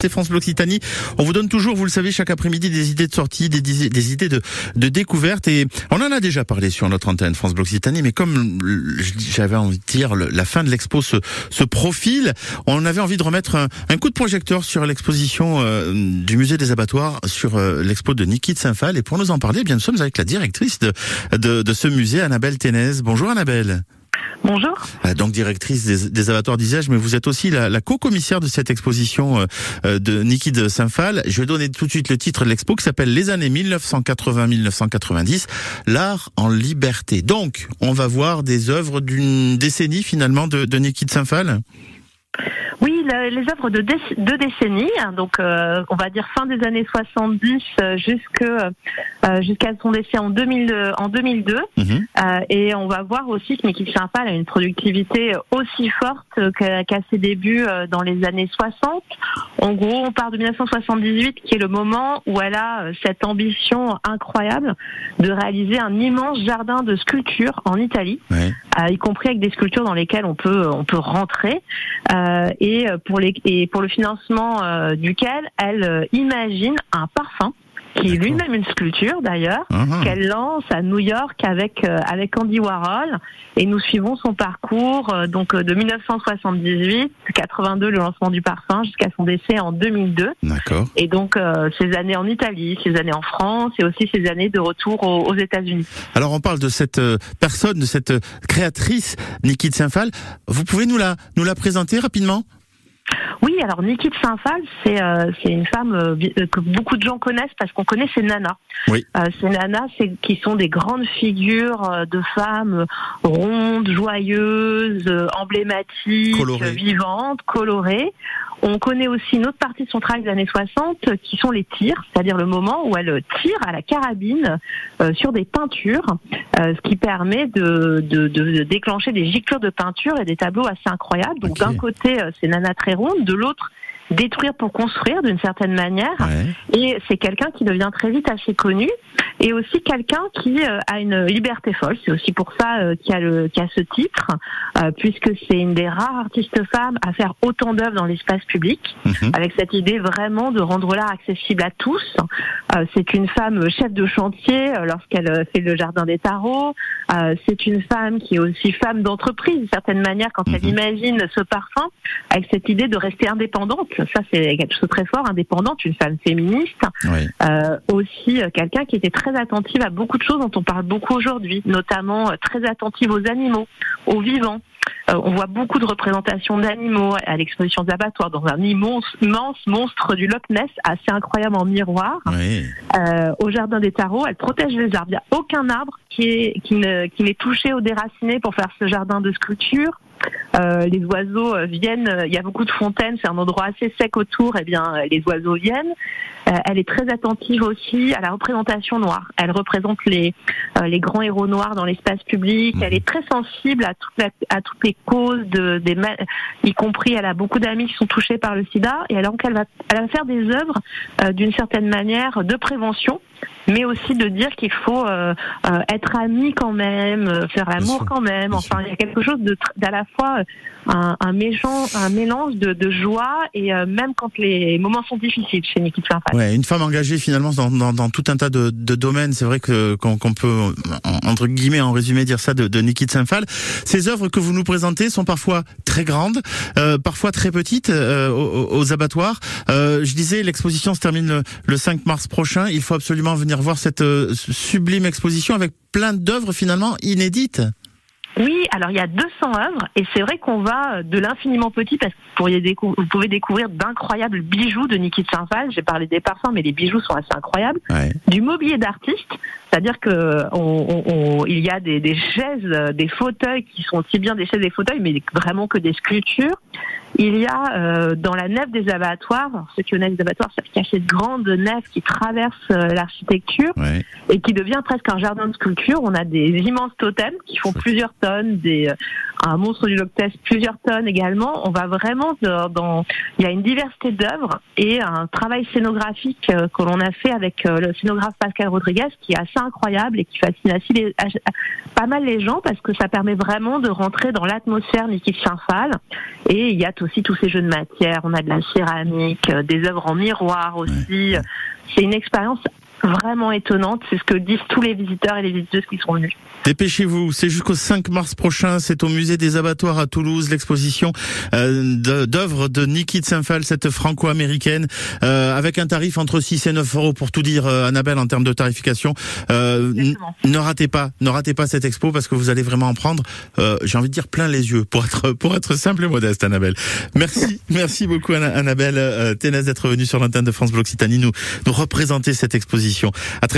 C'est France Bloc Occitanie. On vous donne toujours, vous le savez, chaque après-midi des idées de sortie, des, idées de, de, découverte. Et on en a déjà parlé sur notre antenne France Bloc Occitanie, mais comme j'avais envie de dire, la fin de l'expo se, se, profile, on avait envie de remettre un, coup de projecteur sur l'exposition euh, du musée des abattoirs, sur euh, l'expo de Niki de Saint-Phal. Et pour nous en parler, eh bien, nous sommes avec la directrice de, ce musée, Annabelle Ténez. Bonjour Annabelle. Bonjour. Euh, donc directrice des, des abattoirs mais vous êtes aussi la, la co-commissaire de cette exposition euh, euh, de Niki de Saint-Phal. Je vais donner tout de suite le titre de l'expo qui s'appelle Les années 1980-1990, l'art en liberté. Donc, on va voir des œuvres d'une décennie finalement de, de Niki de Saint-Phal? Oui, les œuvres de deux décennies, hein, donc euh, on va dire fin des années 70 euh, jusque euh, jusqu'à son décès en, 2000, en 2002. Mhm. et on va voir aussi que Niki Saint-Phal a une productivité aussi forte qu'à ses débuts dans les années 60. En gros, on part de 1978, qui est le moment où elle a cette ambition incroyable de réaliser un immense jardin de sculptures en Italie, y compris avec des sculptures dans lesquelles on peut on peut rentrer. et et euh, pour, les, et pour le financement euh, duquel elle euh, imagine un parfum qui est lui-même une sculpture d'ailleurs, ah. qu'elle lance à New York avec avec Andy Warhol et nous suivons son parcours donc de 1978, 82 le lancement du parfum jusqu'à son décès en 2002. D'accord. Et donc ces années en Italie, ces années en France et aussi ces années de retour aux, États-Unis. Alors on parle de cette personne, de cette créatrice Niki de Saint-Phal. Vous pouvez nous la nous la présenter rapidement? Oui, alors Niki de Saint-Phal, c'est euh, c'est une femme euh, euh, que beaucoup de gens connaissent parce qu'on connaît ses nanas. Oui. Euh, ces nanas, c'est qui sont des grandes figures de femmes rondes, joyeuses, emblématiques, vivantes, colorées. On connaît aussi une autre partie de son travail des années 60 qui sont les tirs, c'est-à-dire le moment où elle tire à la carabine sur des peintures, ce qui permet de, de, de, déclencher des giclures de peinture et des tableaux assez incroyables. Donc d'un côté, c'est Nana très ronde, de l'autre, détruire pour construire d'une certaine manière. Et c'est quelqu'un qui devient très vite assez connu et aussi quelqu'un qui euh, a une liberté folle. C'est aussi pour ça euh, qu'il y a le qu'il a ce titre, euh, puisque c'est une des rares artistes femmes à faire autant d'œuvres dans l'espace public, mhm. avec cette idée vraiment de rendre l'art accessible à tous. c'est une femme chef de chantier lorsqu'elle fait le jardin des tarots. c'est une femme qui est aussi femme d'entreprise d'une certaine manière quand elle mhm. imagine ce parfum, avec cette idée de rester indépendante. Ça, c'est quelque chose de très fort, indépendante, une femme féministe. aussi quelqu'un qui était très très attentive à beaucoup de choses dont on parle beaucoup aujourd'hui, notamment euh, très attentive aux animaux, aux vivants. Euh, on voit beaucoup de représentations d'animaux à l'exposition des abattoirs dans un immense, monstre du Loch Ness, assez incroyable en miroir. Euh, au jardin des tarots, elle protège les arbres. Il n'y a aucun arbre qui est qui ne qui n'est touché ou déraciné pour faire ce jardin de sculpture. Euh, les oiseaux euh, viennent, il y a beaucoup de fontaines, c'est un endroit assez sec autour, et eh bien les oiseaux viennent. Euh, elle est très attentive aussi à la représentation noire. Elle représente les les grands héros noirs dans l'espace public. Elle est très sensible à, à toutes les causes de des y compris elle a beaucoup d'amis qui sont touchés par le SIDA et alors qu'elle va elle va faire des œuvres d'une certaine manière de prévention mais aussi de dire qu'il faut euh, euh, être amis quand même, euh, faire l'amour quand même. Enfin, il y a quelque chose de d'à la fois un, un, méchant, un mélange de, de joie et même quand les moments sont difficiles chez Nikita Saint-Phal. Ouais, une femme engagée finalement dans, dans, dans tout un tas de, de domaines. C'est vrai que qu'on peut entre guillemets en résumé dire ça de, de Nikita Saint-Phal. Ces œuvres que vous nous présentez sont parfois très grandes, parfois très petites aux, aux, abattoirs. je disais, l'exposition se termine le, le 5 mars prochain. Il faut absolument venir voir cette euh, sublime exposition avec plein d'œuvres finalement inédites. Oui, alors il y a 200 œuvres et c'est vrai qu'on va de l'infiniment petit parce que vous, vous pouvez découvrir d'incroyables bijoux de Niki de Saint-Phal. J'ai parlé des parfums, mais les bijoux sont assez incroyables. Du mobilier d'artiste, c'est-à-dire que on, il y a des, des, chaises, des fauteuils qui sont aussi bien des chaises et des fauteuils, mais vraiment que des sculptures. Il y a euh, dans la nef des abattoirs, ceux qui connaissent les abattoirs savent qu'il y a cette grande nef qui traverse euh, l'architecture et qui devient presque un jardin de sculpture. On a des immenses totems qui font plusieurs tonnes, des, euh, un monstre du Loch Ness plusieurs tonnes également. On va vraiment dans, il y a une diversité d'œuvres et un travail scénographique que l'on a fait avec le scénographe Pascal Rodriguez qui est assez incroyable et qui fascine assez pas mal les gens parce que ça permet vraiment de rentrer dans l'atmosphère Niki Saint-Phal et il y a aussi tous ces jeux de matière. On a de la céramique, des œuvres en miroir aussi. C'est une expérience vraiment étonnante. C'est ce que disent tous les visiteurs et les visiteuses qui sont venus. Dépêchez-vous, c'est jusqu'au 5 mars prochain, c'est au musée des abattoirs à Toulouse, l'exposition euh, d'œuvres de Niki Tsemfal, cette franco-américaine, euh, avec un tarif entre 6 et 9 euros pour tout dire, euh, Annabelle, en termes de tarification. Euh, ne ratez pas, ne ratez pas cette expo parce que vous allez vraiment en prendre, euh, j'ai envie de dire plein les yeux, pour être pour être simple et modeste, Annabelle. Merci, merci beaucoup Annabelle euh, d'être venue sur l'antenne de France Bloc nous nous représenter cette exposition. À très